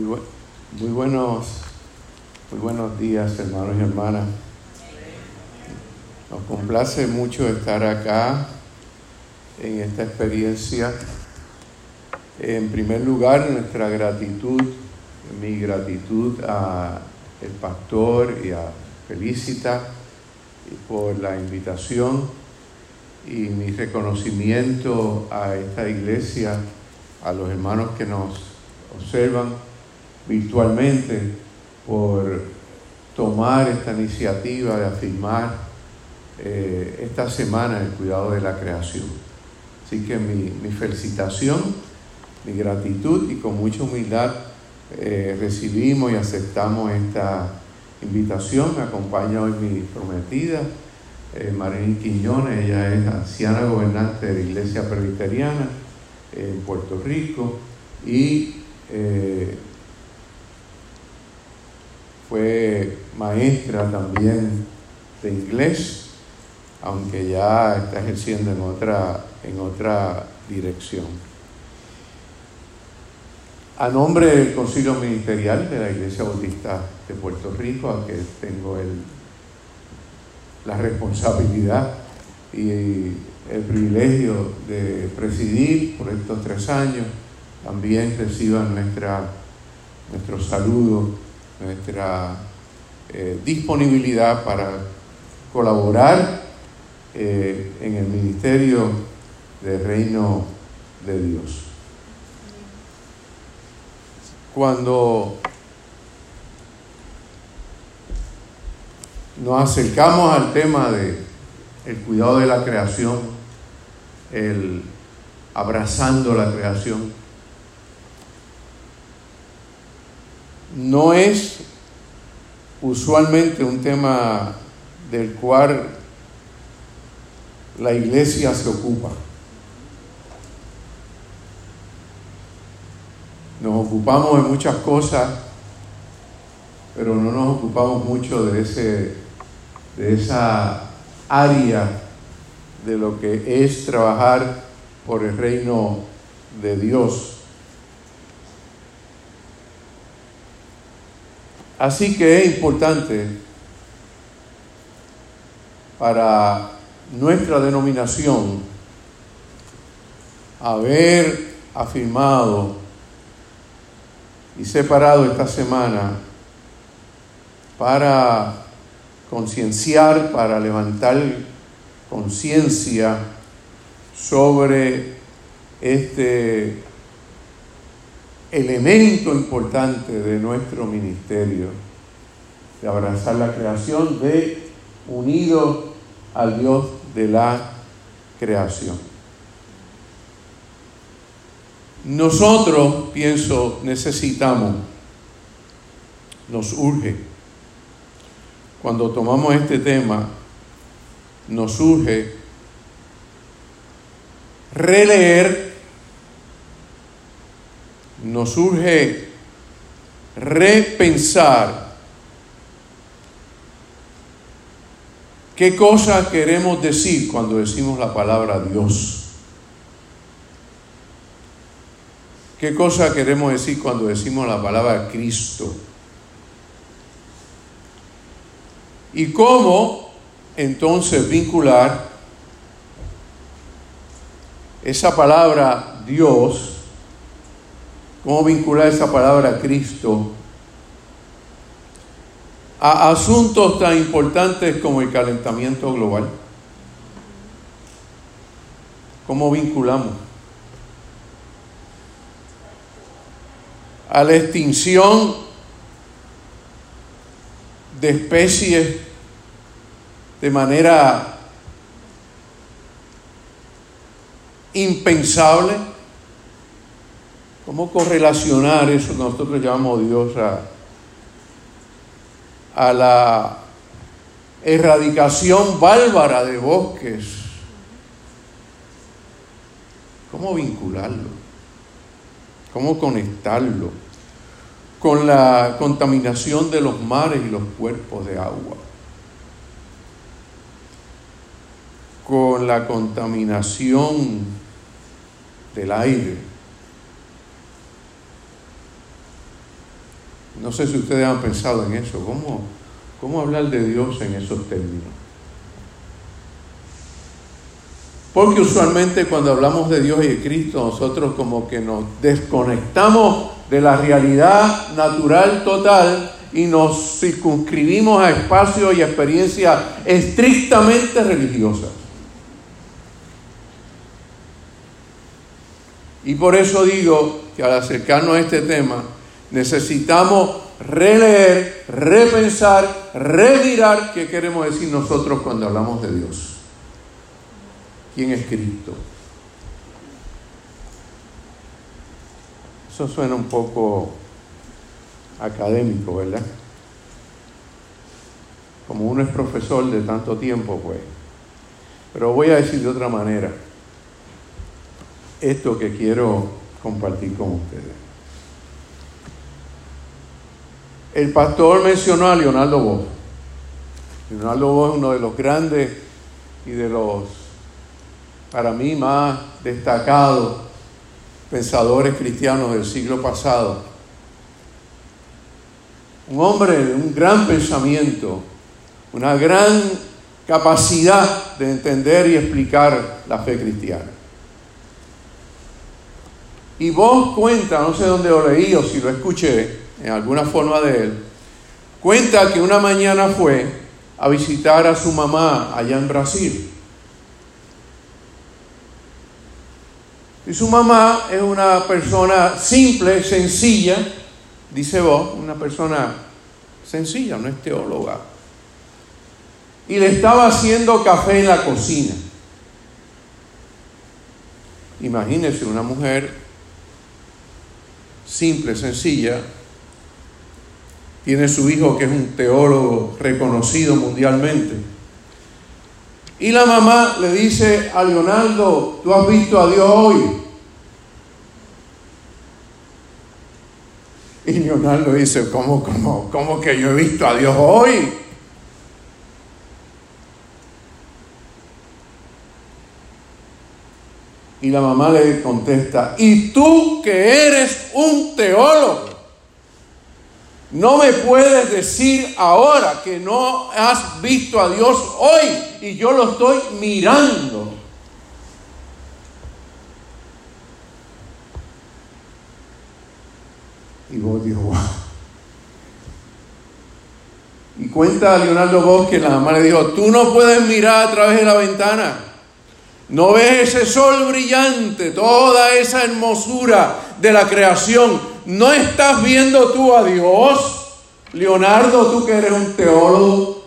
Muy, buenos, muy buenos días, hermanos y hermanas. Nos complace mucho estar acá en esta experiencia. En primer lugar, nuestra gratitud, mi gratitud a el pastor y a Felicita por la invitación y mi reconocimiento a esta iglesia, a los hermanos que nos observan virtualmente por tomar esta iniciativa de afirmar eh, esta semana el cuidado de la creación. Así que mi, felicitación, mi gratitud y con mucha humildad eh, recibimos y aceptamos esta invitación. Me acompaña hoy mi prometida, eh, Marín Quiñones, ella es anciana gobernante de la Iglesia Presbiteriana en Puerto Rico y eh, fue maestra también de inglés, aunque ya está ejerciendo en otra, en otra dirección. A nombre del Concilio Ministerial de la Iglesia Bautista de Puerto Rico, a que tengo el, la responsabilidad y el privilegio de presidir por estos tres años, también reciban nuestra, nuestro saludo, nuestra eh, disponibilidad para colaborar eh, en el ministerio del reino de Dios. Cuando nos acercamos al tema de el cuidado de la creación, el abrazando la creación, no es usualmente un tema del cual la iglesia se ocupa. Nos ocupamos de muchas cosas, pero no nos ocupamos mucho de, ese, de esa área de lo que es trabajar por el reino de Dios. Así que es importante para nuestra denominación haber afirmado y separado esta semana para concienciar, para levantar conciencia sobre este elemento importante de nuestro ministerio, de abrazar la creación, de unido al Dios de la creación. Nosotros, pienso, necesitamos, nos urge, cuando tomamos este tema, nos urge releer nos urge repensar qué cosas queremos decir cuando decimos la palabra Dios. ¿Qué cosa queremos decir cuando decimos la palabra Cristo? ¿Y cómo entonces vincular esa palabra Dios cómo vincular esa palabra a Cristo a asuntos tan importantes como el calentamiento global. ¿Cómo vinculamos? A la extinción de especies de manera impensable ¿Cómo correlacionar eso que nosotros llamamos Dios a, a la erradicación bárbara de bosques? ¿Cómo vincularlo? ¿Cómo conectarlo con la contaminación de los mares y los cuerpos de agua? Con la contaminación del aire No sé si ustedes han pensado en eso. ¿Cómo, cómo hablar de Dios en esos términos? Porque usualmente cuando hablamos de Dios y de Cristo, nosotros como que nos desconectamos de la realidad natural total y nos circunscribimos a espacios y experiencias estrictamente religiosas. Y por eso digo que al acercarnos a este tema, necesitamos releer, repensar, remirar qué queremos decir nosotros cuando hablamos de Dios. ¿Quién es Cristo? Eso suena un poco académico, ¿verdad? Como uno es profesor de tanto tiempo, pues. Pero voy a decir de otra manera esto que quiero compartir con ustedes. El pastor mencionó a Leonardo Bosch. Leonardo Bosch es uno de los grandes y de los, para mí, más destacados pensadores cristianos del siglo pasado. Un hombre de un gran pensamiento, una gran capacidad de entender y explicar la fe cristiana. Y vos cuenta, no sé dónde lo leí o si lo escuché en alguna forma de él, cuenta que una mañana fue a visitar a su mamá allá en Brasil. Y su mamá es una persona simple, sencilla, dice vos, una persona sencilla, no es teóloga. Y le estaba haciendo café en la cocina. Imagínese una mujer simple, sencilla. Tiene su hijo que es un teólogo reconocido mundialmente. Y la mamá le dice a Leonardo, ¿tú has visto a Dios hoy? Y Leonardo dice, ¿cómo, cómo, cómo que yo he visto a Dios hoy? Y la mamá le contesta, ¿y tú que eres un teólogo? No me puedes decir ahora que no has visto a Dios hoy y yo lo estoy mirando. Y vos dijo, wow. Y cuenta Leonardo Bosch que la mamá le dijo, tú no puedes mirar a través de la ventana. ¿No ves ese sol brillante, toda esa hermosura de la creación? ¿No estás viendo tú a Dios? Leonardo, tú que eres un teólogo.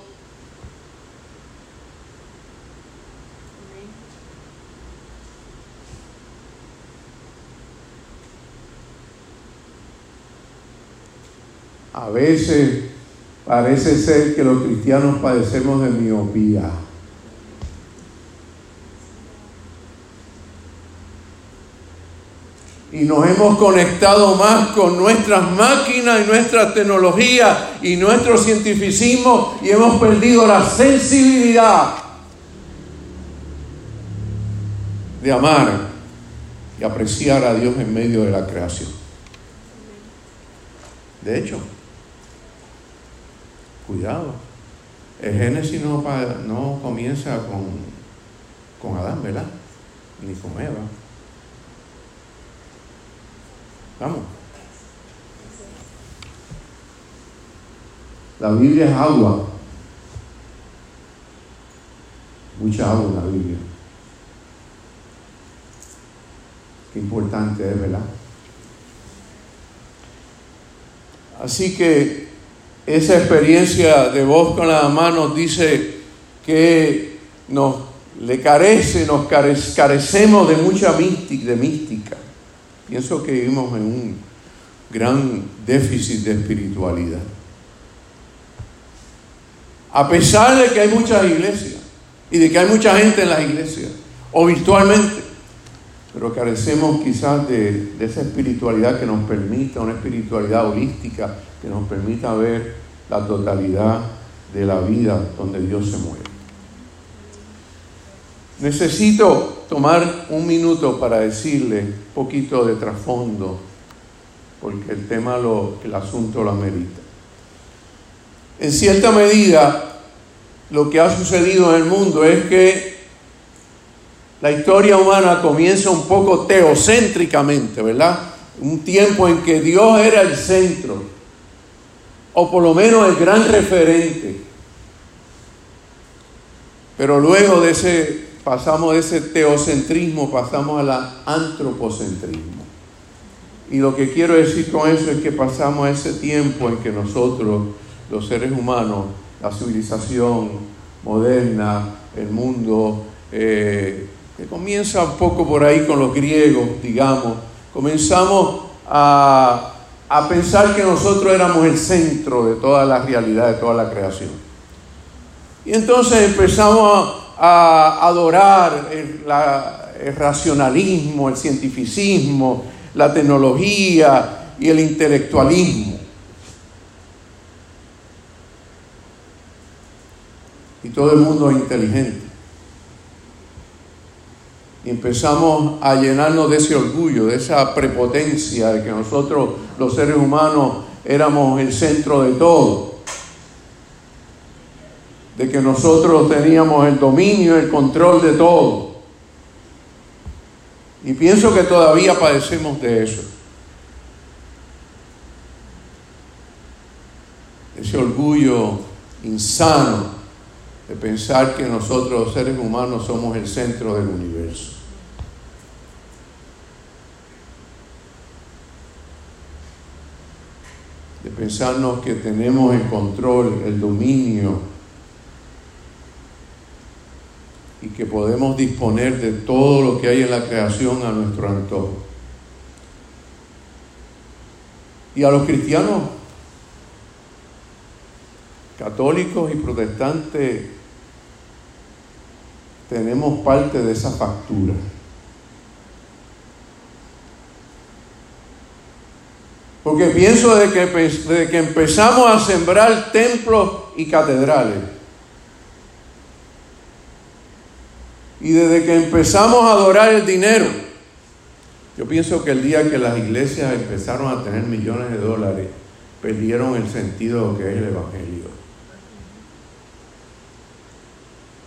A veces parece ser que los cristianos padecemos de miopía. Y nos hemos conectado más con nuestras máquinas y nuestra tecnología y nuestro cientificismo y hemos perdido la sensibilidad de amar y apreciar a Dios en medio de la creación. De hecho, cuidado, el Génesis no, no comienza con, con Adán, ¿verdad? Ni con Eva Vamos. La Biblia es agua. Mucha agua en la Biblia. Qué importante es, ¿verdad? Así que esa experiencia de voz con la mano dice que nos le carece, nos carecemos de mucha mística. Pienso que vivimos en un gran déficit de espiritualidad. A pesar de que hay muchas iglesias y de que hay mucha gente en las iglesias, o virtualmente, pero carecemos quizás de, esa espiritualidad que nos permita, una espiritualidad holística, que nos permita ver la totalidad de la vida donde Dios se mueve. Necesito tomar un minuto para decirle un poquito de trasfondo porque el tema, lo, el asunto lo amerita. En cierta medida, lo que ha sucedido en el mundo es que la historia humana comienza un poco teocéntricamente, ¿verdad? Un tiempo en que Dios era el centro, o por lo menos el gran referente. Pero luego de ese, pasamos de ese teocentrismo, pasamos a la antropocentrismo. Y lo que quiero decir con eso es que pasamos a ese tiempo en que nosotros, los seres humanos, la civilización moderna, el mundo, eh, que comienza un poco por ahí con los griegos, digamos, comenzamos a, a pensar que nosotros éramos el centro de toda la realidad, de toda la creación. Y entonces empezamos a, adorar el, el racionalismo, el cientificismo, la tecnología y el intelectualismo. Y todo el mundo es inteligente. Y empezamos a llenarnos de ese orgullo, de esa prepotencia de que nosotros, los seres humanos, éramos el centro de todo. De que nosotros teníamos el dominio, el control de todo. Y pienso que todavía padecemos de eso. Ese orgullo insano de pensar que nosotros seres humanos somos el centro del universo. De pensarnos que tenemos el control, el dominio y que podemos disponer de todo lo que hay en la creación a nuestro antojo. Y a los cristianos católicos y protestantes tenemos parte de esa factura. Porque pienso de que, desde que empezamos a sembrar templos y catedrales, y desde que empezamos a adorar el dinero, yo pienso que el día que las iglesias empezaron a tener millones de dólares, perdieron el sentido de lo que es el Evangelio.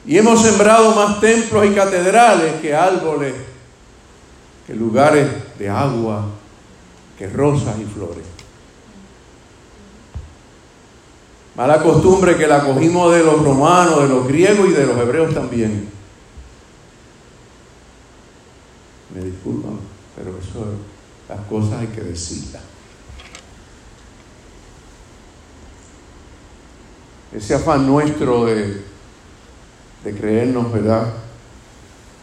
Y hemos sembrado más templos y catedrales que árboles, que lugares de agua, que rosas y flores. Mala costumbre que la cogimos de los romanos, de los griegos y de los hebreos también. Me disculpan, pero eso, las cosas hay que decirlas. Ese afán nuestro de de creernos, ¿verdad?,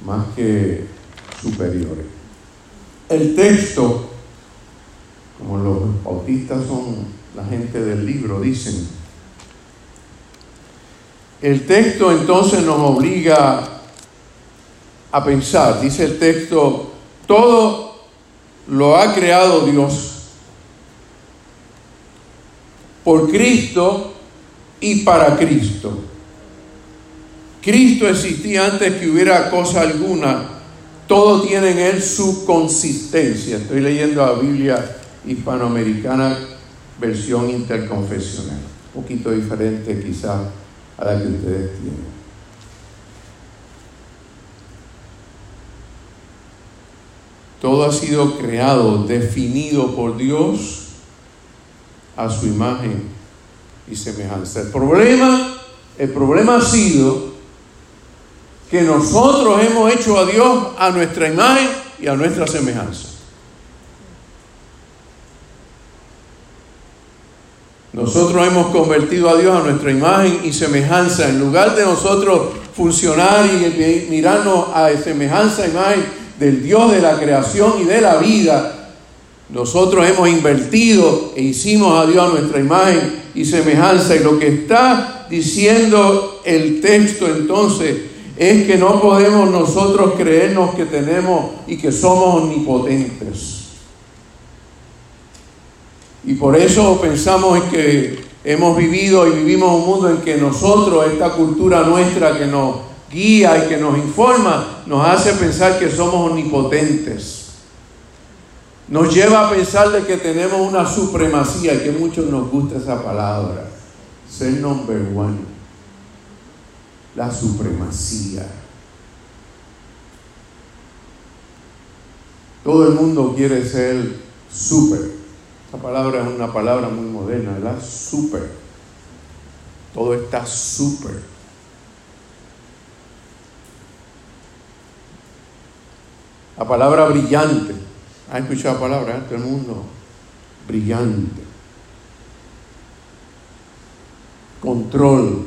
más que superiores. El texto, como los bautistas son la gente del libro, dicen, el texto entonces nos obliga a pensar, dice el texto, todo lo ha creado Dios por Cristo y para Cristo. Cristo existía antes que hubiera cosa alguna. Todo tiene en él su consistencia. Estoy leyendo la Biblia hispanoamericana versión interconfesional. Un poquito diferente quizás a la que ustedes tienen. Todo ha sido creado, definido por Dios a su imagen y semejanza. El problema, el problema ha sido que nosotros hemos hecho a Dios a nuestra imagen y a nuestra semejanza. Nosotros hemos convertido a Dios a nuestra imagen y semejanza. En lugar de nosotros funcionar y mirarnos a semejanza, imagen del Dios de la creación y de la vida, nosotros hemos invertido e hicimos a Dios a nuestra imagen y semejanza. Y lo que está diciendo el texto entonces es que no podemos nosotros creernos que tenemos y que somos omnipotentes. Y por eso pensamos que hemos vivido y vivimos un mundo en que nosotros, esta cultura nuestra que nos guía y que nos informa, nos hace pensar que somos omnipotentes. nos lleva a pensar de que tenemos una supremacía y que muchos nos gusta esa palabra, ser number one, la supremacía. Todo el mundo quiere ser super. Esa palabra es una palabra muy moderna, ¿verdad? Super. Todo está super. La palabra brillante. ¿Ha escuchado la palabra? Eh? Todo el mundo. Brillante. Control.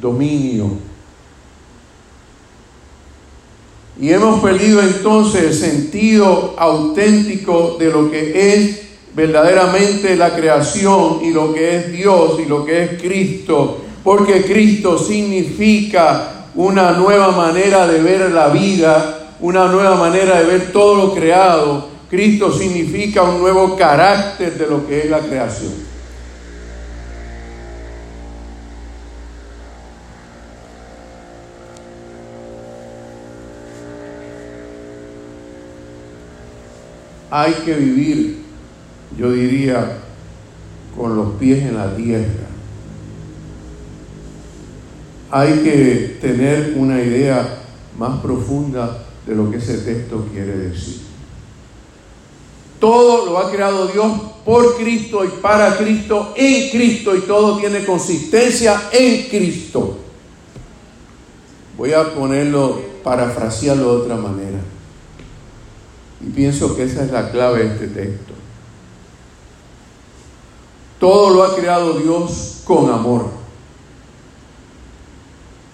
Dominio Y hemos perdido entonces el sentido auténtico de lo que es verdaderamente la creación y lo que es Dios y lo que es Cristo, porque Cristo significa una nueva manera de ver la vida, una nueva manera de ver todo lo creado. Cristo significa un nuevo carácter de lo que es la creación. hay que vivir, yo diría, con los pies en la tierra. Hay que tener una idea más profunda de lo que ese texto quiere decir. Todo lo ha creado Dios por Cristo y para Cristo, en Cristo, y todo tiene consistencia en Cristo. Voy a ponerlo, parafrasearlo de otra manera. Y pienso que esa es la clave de este texto. Todo lo ha creado Dios con amor.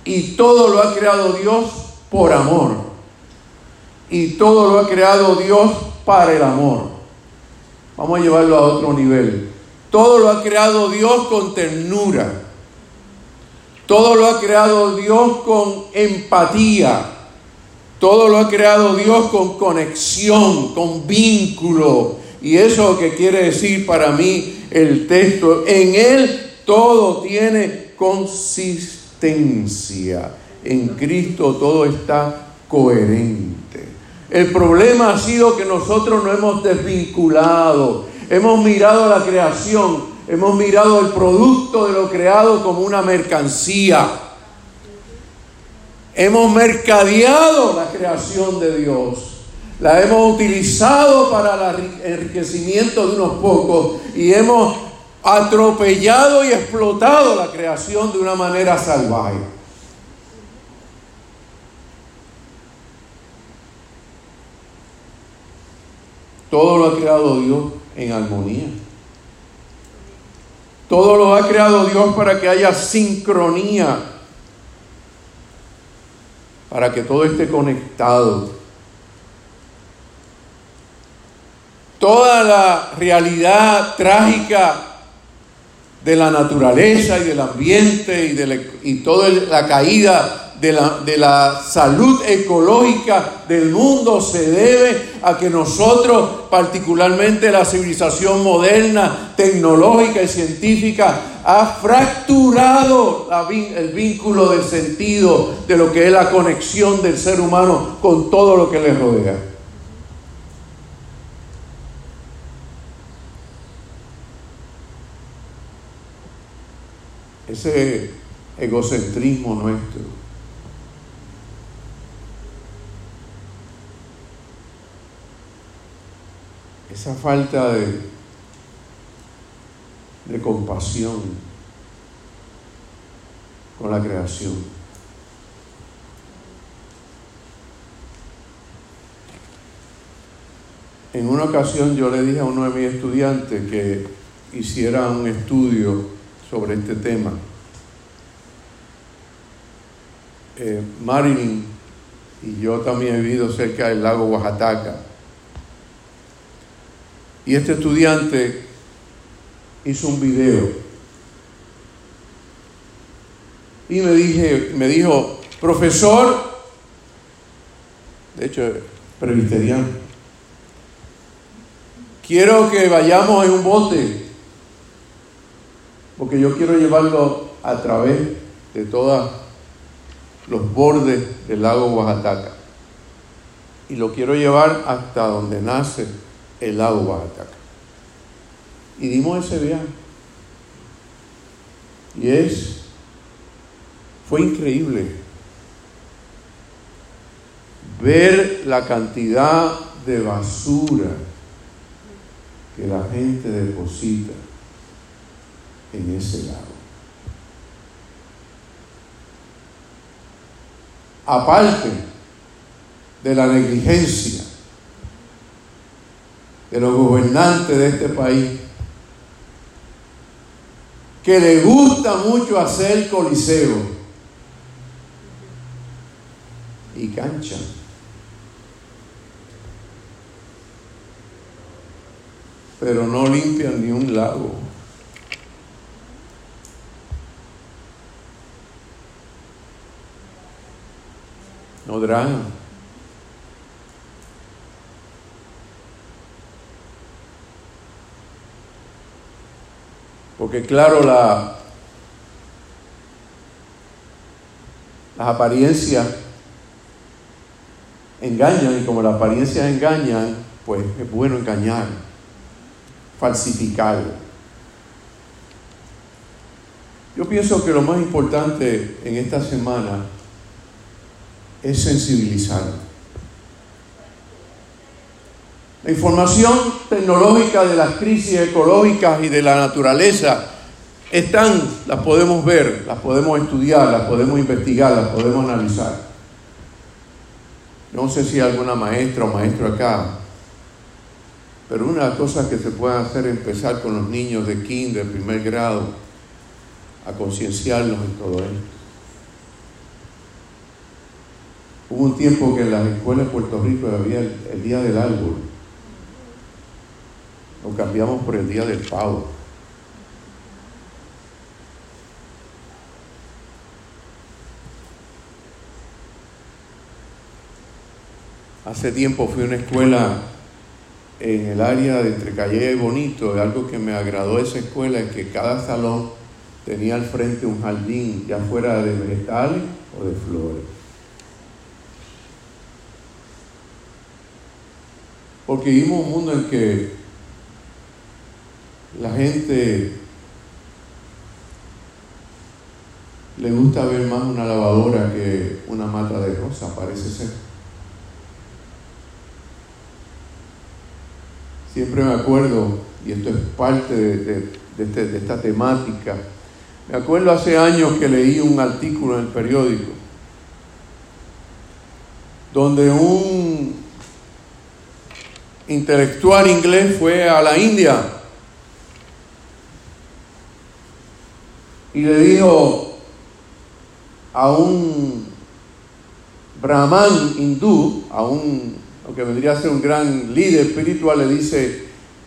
Y todo lo ha creado Dios por amor. Y todo lo ha creado Dios para el amor. Vamos a llevarlo a otro nivel. Todo lo ha creado Dios con ternura. Todo lo ha creado Dios con empatía. Todo lo ha creado Dios con conexión, con vínculo. Y eso que quiere decir para mí el texto, en Él todo tiene consistencia. En Cristo todo está coherente. El problema ha sido que nosotros no hemos desvinculado. Hemos mirado la creación, hemos mirado el producto de lo creado como una mercancía. Hemos mercadeado la creación de Dios. La hemos utilizado para el enriquecimiento de unos pocos y hemos atropellado y explotado la creación de una manera salvaje. Todo lo ha creado Dios en armonía. Todo lo ha creado Dios para que haya sincronía para que todo esté conectado. Toda la realidad trágica de la naturaleza y del ambiente y, de y toda la caída de la, de la, salud ecológica del mundo se debe a que nosotros, particularmente la civilización moderna, tecnológica y científica, ha fracturado el vínculo del sentido de lo que es la conexión del ser humano con todo lo que le rodea. Ese egocentrismo nuestro. Esa falta de de compasión con la creación. En una ocasión yo le dije a uno de mis estudiantes que hiciera un estudio sobre este tema. Eh, Marilyn y yo también he vivido cerca del lago Oaxaca. Y este estudiante hizo un video. Y me, dije, me dijo, profesor, de hecho, presbiteriano, quiero que vayamos en un bote, porque yo quiero llevarlo a través de todos los bordes del lago Oaxaca. y lo quiero llevar hasta donde nace el lago Oaxaca. Y dimos ese viaje. Y es, fue increíble ver la cantidad de basura que la gente deposita en ese lago. Aparte de la negligencia de los gobernantes de este país, que le gusta mucho hacer coliseo y cancha. Pero no limpian ni un lago. Dragan. Porque claro, la, las apariencias engañan y como las apariencias engañan, pues es bueno engañar, falsificar. Yo pienso que lo más importante en esta semana es sensibilizar. La información tecnológica de las crisis ecológicas y de la naturaleza están, las podemos ver, las podemos estudiar, las podemos investigar, las podemos analizar. No sé si alguna maestra o maestro acá, pero una de las cosas que se pueden hacer es empezar con los niños de kinder, de primer grado, a concienciarlos en todo esto. Hubo un tiempo que en las escuelas de Puerto Rico había el Día del Árbol lo cambiamos por el día del pavo. Hace tiempo fui a una escuela en el área de entre Calle y Bonito, algo que me agradó de esa escuela es que cada salón tenía al frente un jardín, ya fuera de vegetales o de flores. Porque vivimos un mundo en que la gente le gusta ver más una lavadora que una mata de rosa, parece ser. Siempre me acuerdo, y esto es parte de, este, de esta temática, me acuerdo hace años que leí un artículo en el periódico donde un intelectual inglés fue a la India y le dijo a un brahman hindú, a un, que vendría a ser un gran líder espiritual, le dice,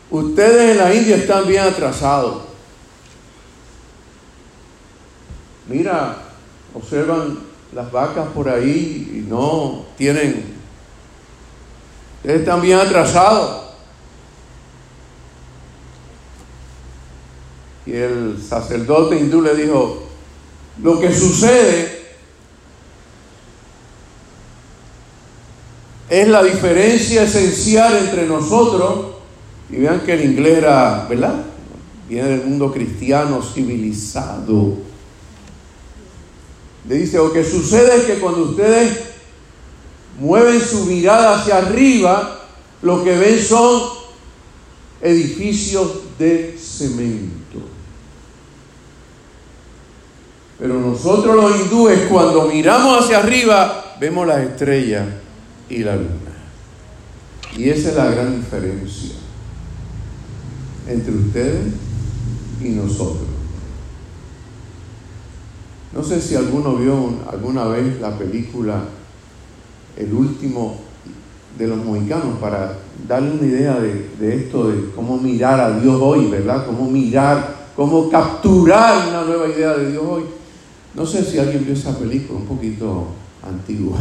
ustedes en la India están bien atrasados. Mira, observan las vacas por ahí y no tienen, ustedes están bien atrasados. Y el sacerdote hindú le dijo, lo que sucede es la diferencia esencial entre nosotros, y vean que el inglés era, ¿verdad? Viene del mundo cristiano civilizado. Le dice, lo que sucede es que cuando ustedes mueven su mirada hacia arriba, lo que ven son edificios de cemento. Pero nosotros los hindúes cuando miramos hacia arriba vemos las estrellas y la luna. Y esa es la gran diferencia entre ustedes y nosotros. No sé si alguno vio alguna vez la película El último de los mohicanos para darle una idea de, esto, de cómo mirar a Dios hoy, ¿verdad? Cómo mirar, cómo capturar una nueva idea de Dios hoy. No sé si alguien vio esa película, un poquito antigua.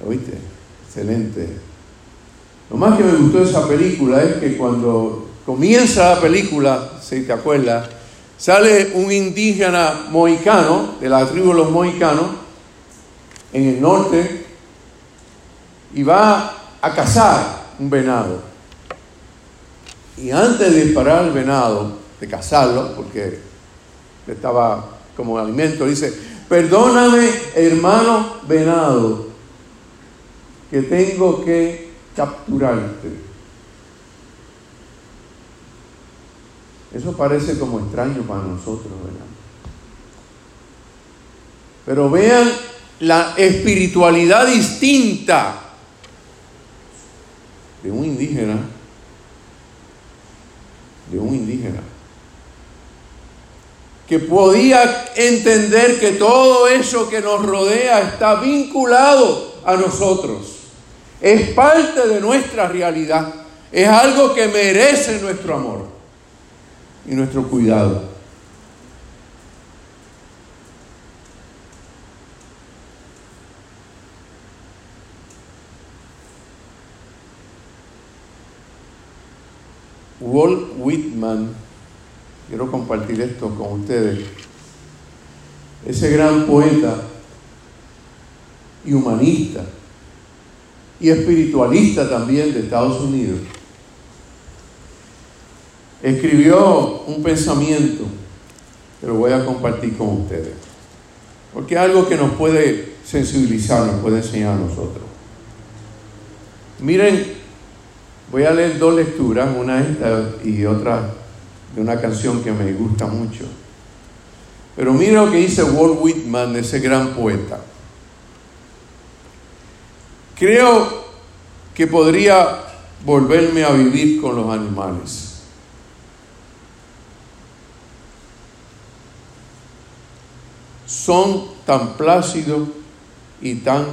¿Lo viste? Excelente. Lo más que me gustó de esa película es que cuando comienza la película, si te acuerdas, sale un indígena mohicano, de la tribu de los mohicanos, en el norte, y va a cazar un venado. Y antes de disparar al venado, de cazarlo, porque estaba como alimento, dice, perdóname hermano venado, que tengo que capturarte. Eso parece como extraño para nosotros, ¿verdad? Pero vean la espiritualidad distinta de un indígena, de un indígena, que podía entender que todo eso que nos rodea está vinculado a nosotros, es parte de nuestra realidad, es algo que merece nuestro amor y nuestro cuidado. Walt Whitman, quiero compartir esto con ustedes, ese gran poeta y humanista y espiritualista también de Estados Unidos, escribió un pensamiento que lo voy a compartir con ustedes, porque es algo que nos puede sensibilizar, nos puede enseñar a nosotros. Miren Voy a leer dos lecturas, una esta y otra de una canción que me gusta mucho. Pero mira lo que dice Walt Whitman, ese gran poeta. Creo que podría volverme a vivir con los animales. Son tan plácidos y tan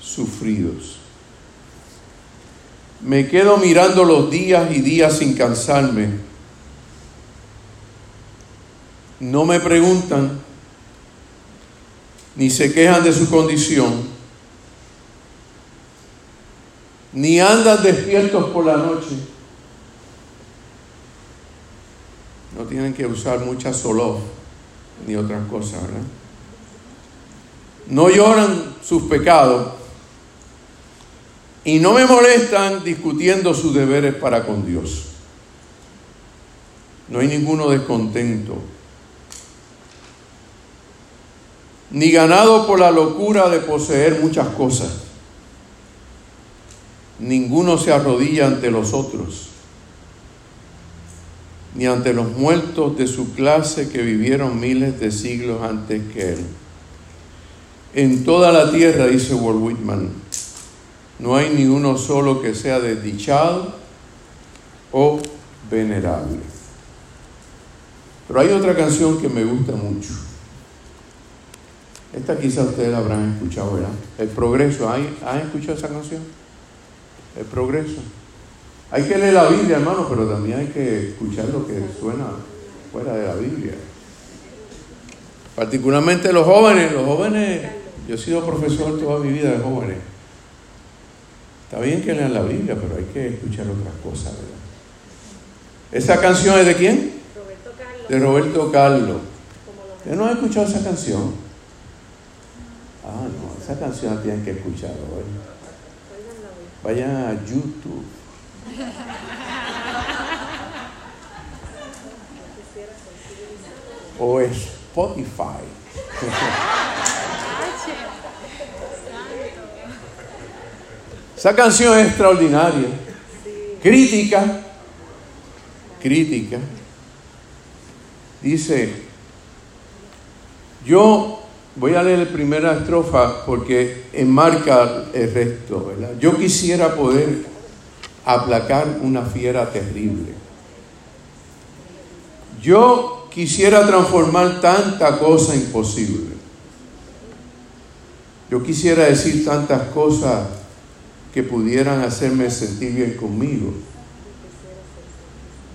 sufridos. Me quedo mirando los días y días sin cansarme. No me preguntan ni se quejan de su condición, ni andan despiertos por la noche. No tienen que usar mucha solof ni otras cosas, ¿verdad? No lloran sus pecados y no me molestan discutiendo sus deberes para con Dios. No hay ninguno descontento, ni ganado por la locura de poseer muchas cosas. Ninguno se arrodilla ante los otros, ni ante los muertos de su clase que vivieron miles de siglos antes que él. En toda la tierra, dice Walt Whitman, no hay ni uno solo que sea desdichado o venerable. Pero hay otra canción que me gusta mucho. Esta quizá ustedes la habrán escuchado, ¿verdad? El progreso. ¿Han escuchado esa canción? El progreso. Hay que leer la Biblia, hermano, pero también hay que escuchar lo que suena fuera de la Biblia. Particularmente los jóvenes. Los jóvenes, yo he sido profesor toda mi vida de jóvenes. Está bien que lean la Biblia, pero hay que escuchar otras cosas, ¿verdad? ¿Esa canción es de quién? Roberto Carlos. De Roberto Carlos. ¿Usted no ha escuchado esa canción? Ah, no, esa canción la tienen que escuchar hoy. Vayan a YouTube. o Spotify. Esa canción es extraordinaria. Crítica. Crítica. Dice, yo voy a leer la primera estrofa porque enmarca el resto. Yo quisiera poder aplacar una fiera terrible. Yo quisiera transformar tanta cosa imposible. Yo quisiera decir tantas cosas que pudieran hacerme sentir bien conmigo.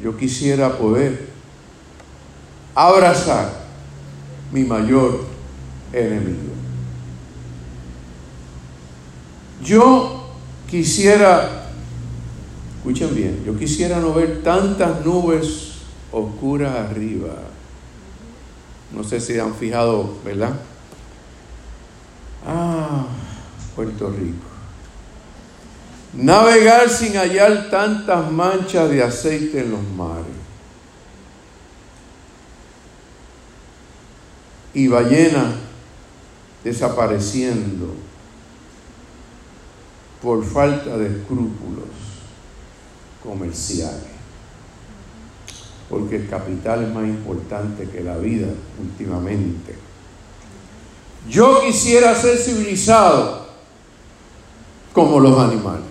Yo quisiera poder abrazar mi mayor enemigo. Yo quisiera, escuchen bien, yo quisiera no ver tantas nubes oscuras arriba. No sé si han fijado, ¿verdad? Ah, Puerto Rico. Navegar sin hallar tantas manchas de aceite en los mares. Y ballena desapareciendo por falta de escrúpulos comerciales. Porque el capital es más importante que la vida últimamente. Yo quisiera ser civilizado como los animales.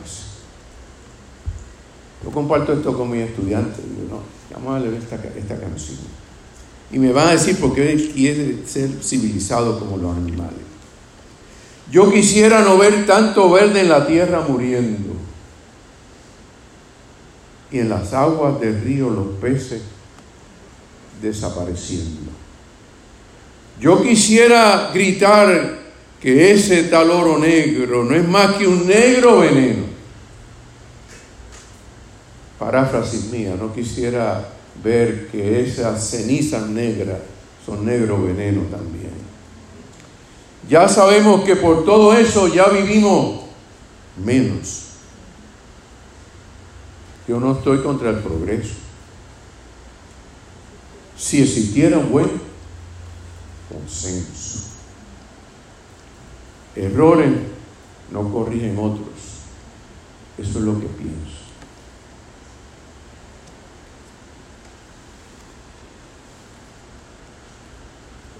Yo comparto esto con mis estudiantes. Digo, no, vamos a leer esta, esta canción. Y me van a decir por qué quiere ser civilizado como los animales. Yo quisiera no ver tanto verde en la tierra muriendo. Y en las aguas del río los peces desapareciendo. Yo quisiera gritar que ese tal oro negro no es más que un negro veneno. Paráfrasis mía, no quisiera ver que esas cenizas negras son negro veneno también. Ya sabemos que por todo eso ya vivimos menos. Yo no estoy contra el progreso. Si existiera un buen consenso. Errores no corrigen otros. Eso es lo que pienso.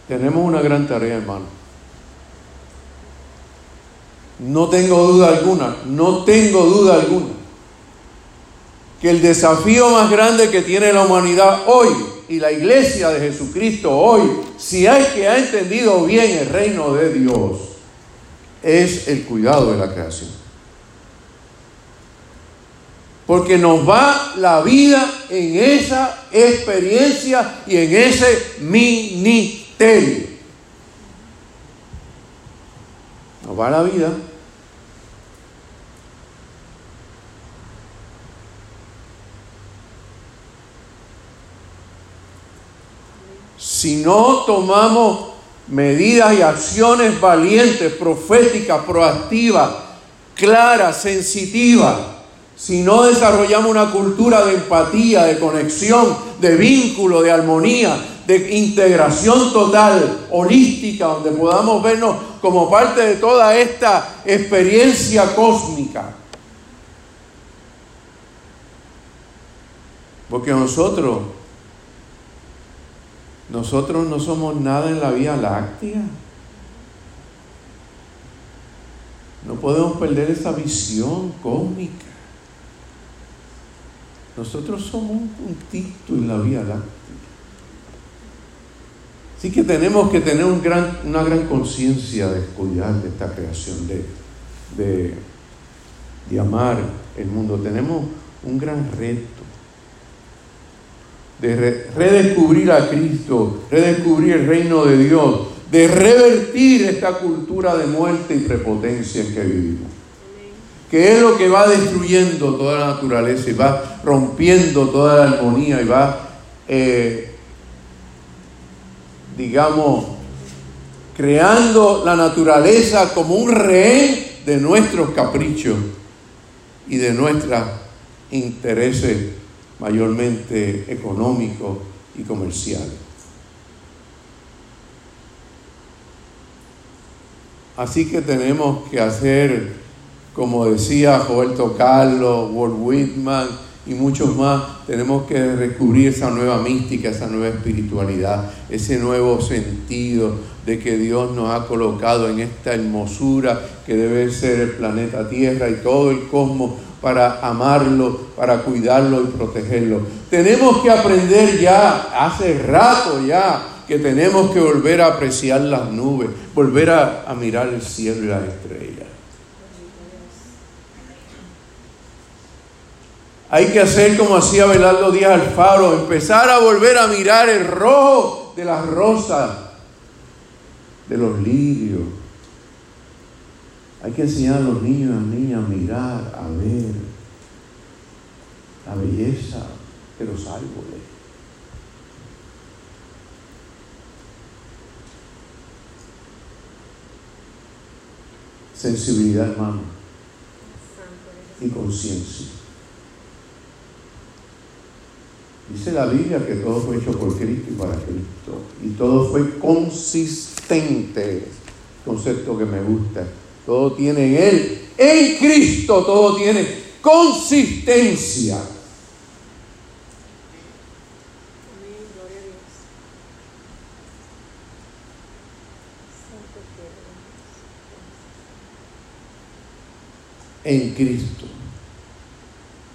Tenemos una gran tarea, hermano. No tengo duda alguna, no tengo duda alguna, que el desafío más grande que tiene la humanidad hoy y la iglesia de Jesucristo hoy, si hay que ha entendido bien el reino de Dios, es el cuidado de la creación. Porque nos va la vida en esa experiencia y en ese ministerio. Nos va la vida. Si no tomamos medidas y acciones valientes, proféticas, proactivas, claras, sensitivas, si no desarrollamos una cultura de empatía, de conexión, de vínculo, de armonía, de integración total, holística, donde podamos vernos como parte de toda esta experiencia cósmica. Porque nosotros nosotros no somos nada en la Vía Láctea. No podemos perder esa visión cósmica. Nosotros somos un puntito en la Vía Láctea. Así que tenemos que tener una gran conciencia de cuidar de esta creación, de, de, de amar el mundo. Tenemos un gran reto de redescubrir a Cristo, redescubrir el reino de Dios, de revertir esta cultura de muerte y prepotencia en que vivimos. Que es lo que va destruyendo toda la naturaleza y va rompiendo toda la armonía y va, eh, digamos, creando la naturaleza como un rehén de nuestros caprichos y de nuestros intereses mayormente económico y comercial. Así que tenemos que hacer, como decía Roberto Carlos, Walt Whitman y muchos más, tenemos que descubrir esa nueva mística, esa nueva espiritualidad, ese nuevo sentido de que Dios nos ha colocado en esta hermosura que debe ser el planeta Tierra y todo el cosmos para amarlo, para cuidarlo y protegerlo. Tenemos que aprender ya, hace rato ya, que tenemos que volver a apreciar las nubes, volver a, mirar el cielo y las estrellas. Hay que hacer como hacía Belardo Díaz Alfaro, empezar a volver a mirar el rojo de las rosas, de los lirios, hay que enseñar a los niños y a las niñas a mirar, a ver la belleza de los árboles. Sensibilidad, hermano. y conciencia. Dice la Biblia que todo fue hecho por Cristo y para Cristo. Y todo fue consistente. Concepto que me gusta. Todo tiene en Él. En Cristo todo tiene consistencia. En Cristo.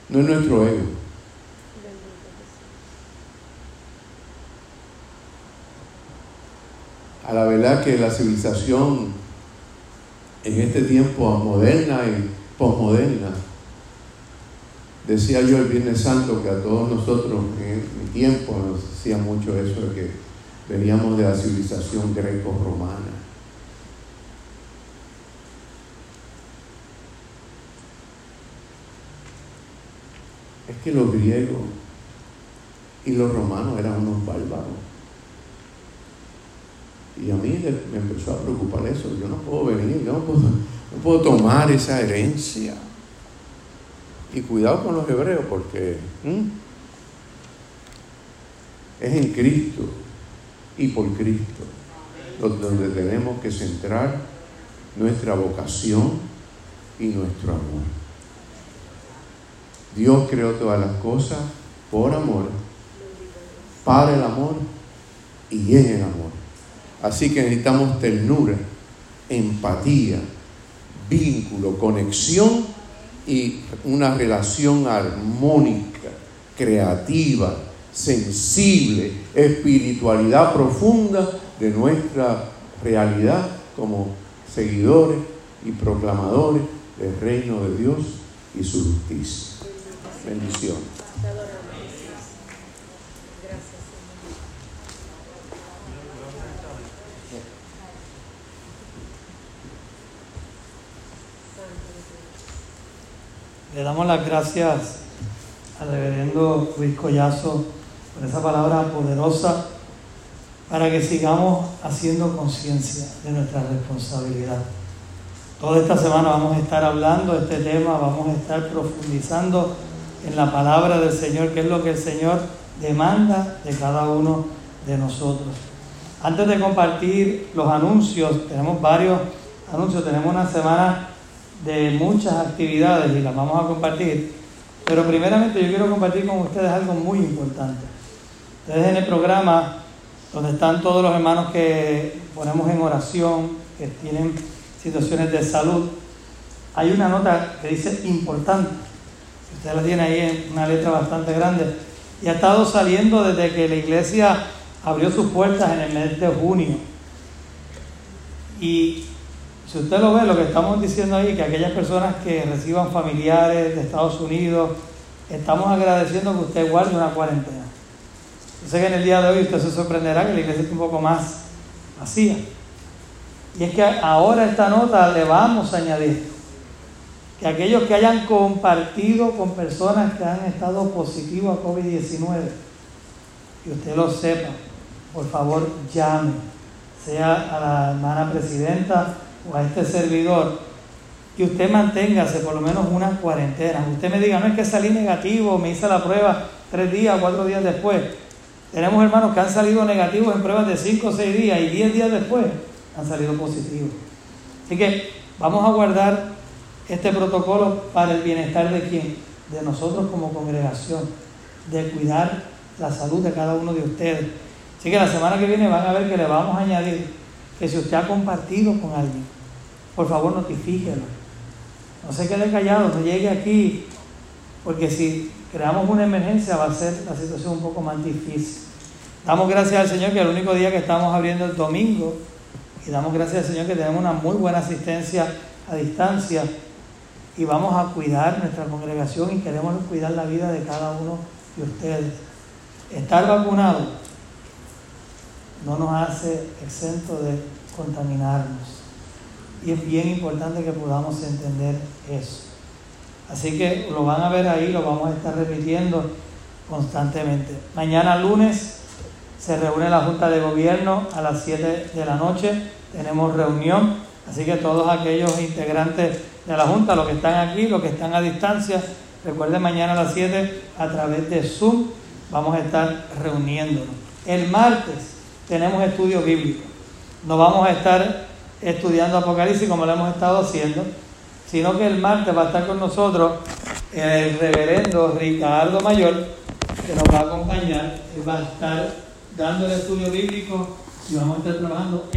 No es nuestro ego. a la verdad que la civilización en este tiempo moderna y posmoderna, decía yo el Viernes Santo que a todos nosotros en mi tiempo nos decía mucho eso de que veníamos de la civilización greco-romana. Es que los griegos y los romanos eran unos bárbaros. Y a mí me empezó a preocupar eso. Yo no puedo venir, yo no puedo, tomar esa herencia. Y cuidado con los hebreos porque es en Cristo y por Cristo donde tenemos que centrar nuestra vocación y nuestro amor. Dios creó todas las cosas por amor, para el amor y en el amor. Así que necesitamos ternura, empatía, vínculo, conexión y una relación armónica, creativa, sensible, espiritualidad profunda de nuestra realidad como seguidores y proclamadores del reino de Dios y su justicia. Bendiciones. Le damos las gracias al reverendo Luis Collazo por esa palabra poderosa para que sigamos haciendo conciencia de nuestra responsabilidad. Toda esta semana vamos a estar hablando de este tema, vamos a estar profundizando en la palabra del Señor, que es lo que el Señor demanda de cada uno de nosotros. Antes de compartir los anuncios, tenemos varios anuncios, tenemos una semana de muchas actividades y las vamos a compartir. Pero primeramente yo quiero compartir con ustedes algo muy importante. Ustedes en el programa, donde están todos los hermanos que ponemos en oración, que tienen situaciones de salud, hay una nota que dice importante. Usted la tiene ahí en una letra bastante grande. Y ha estado saliendo desde que la iglesia abrió sus puertas en el mes de junio. Y si usted lo ve, lo que estamos diciendo ahí, que aquellas personas que reciban familiares de Estados Unidos, estamos agradeciendo que usted guarde una cuarentena. Yo sé que en el día de hoy usted se sorprenderá que la iglesia esté un poco más vacía. Y es que ahora esta nota le vamos a añadir que aquellos que hayan compartido con personas que han estado positivos a COVID-19, que usted lo sepa, por favor llame, sea a la hermana presidenta o a este servidor que usted manténgase por lo menos una cuarentena. Usted me diga, no es que salí negativo, me hice la prueba tres días cuatro días después. Tenemos hermanos que han salido negativos en pruebas de cinco o seis días y diez días después han salido positivos. Así que vamos a guardar este protocolo para el bienestar de quién? De nosotros como congregación, de cuidar la salud de cada uno de ustedes. Así que la semana que viene van a ver que le vamos a añadir que si usted ha compartido con alguien, por favor notifíquelo. No se quede callado, no llegue aquí, porque si creamos una emergencia va a ser la situación un poco más difícil. Damos gracias al Señor que el único día que estamos abriendo el domingo, y damos gracias al Señor que tenemos una muy buena asistencia a distancia, y vamos a cuidar nuestra congregación y queremos cuidar la vida de cada uno de ustedes. Estar vacunado no nos hace exento de contaminarnos. Y es bien importante que podamos entender eso. Así que lo van a ver ahí, lo vamos a estar repitiendo constantemente. Mañana lunes se reúne la Junta de Gobierno a las 7 de la noche. Tenemos reunión, así que todos aquellos integrantes de la Junta, los que están aquí, los que están a distancia. Recuerden, mañana a las 7 a través de Zoom vamos a estar reuniéndonos. El martes tenemos estudio bíblico. No vamos a estar estudiando Apocalipsis como lo hemos estado haciendo, sino que el martes va a estar con nosotros el reverendo Ricardo Mayor, que nos va a acompañar, va a estar dando el estudio bíblico y vamos a estar trabajando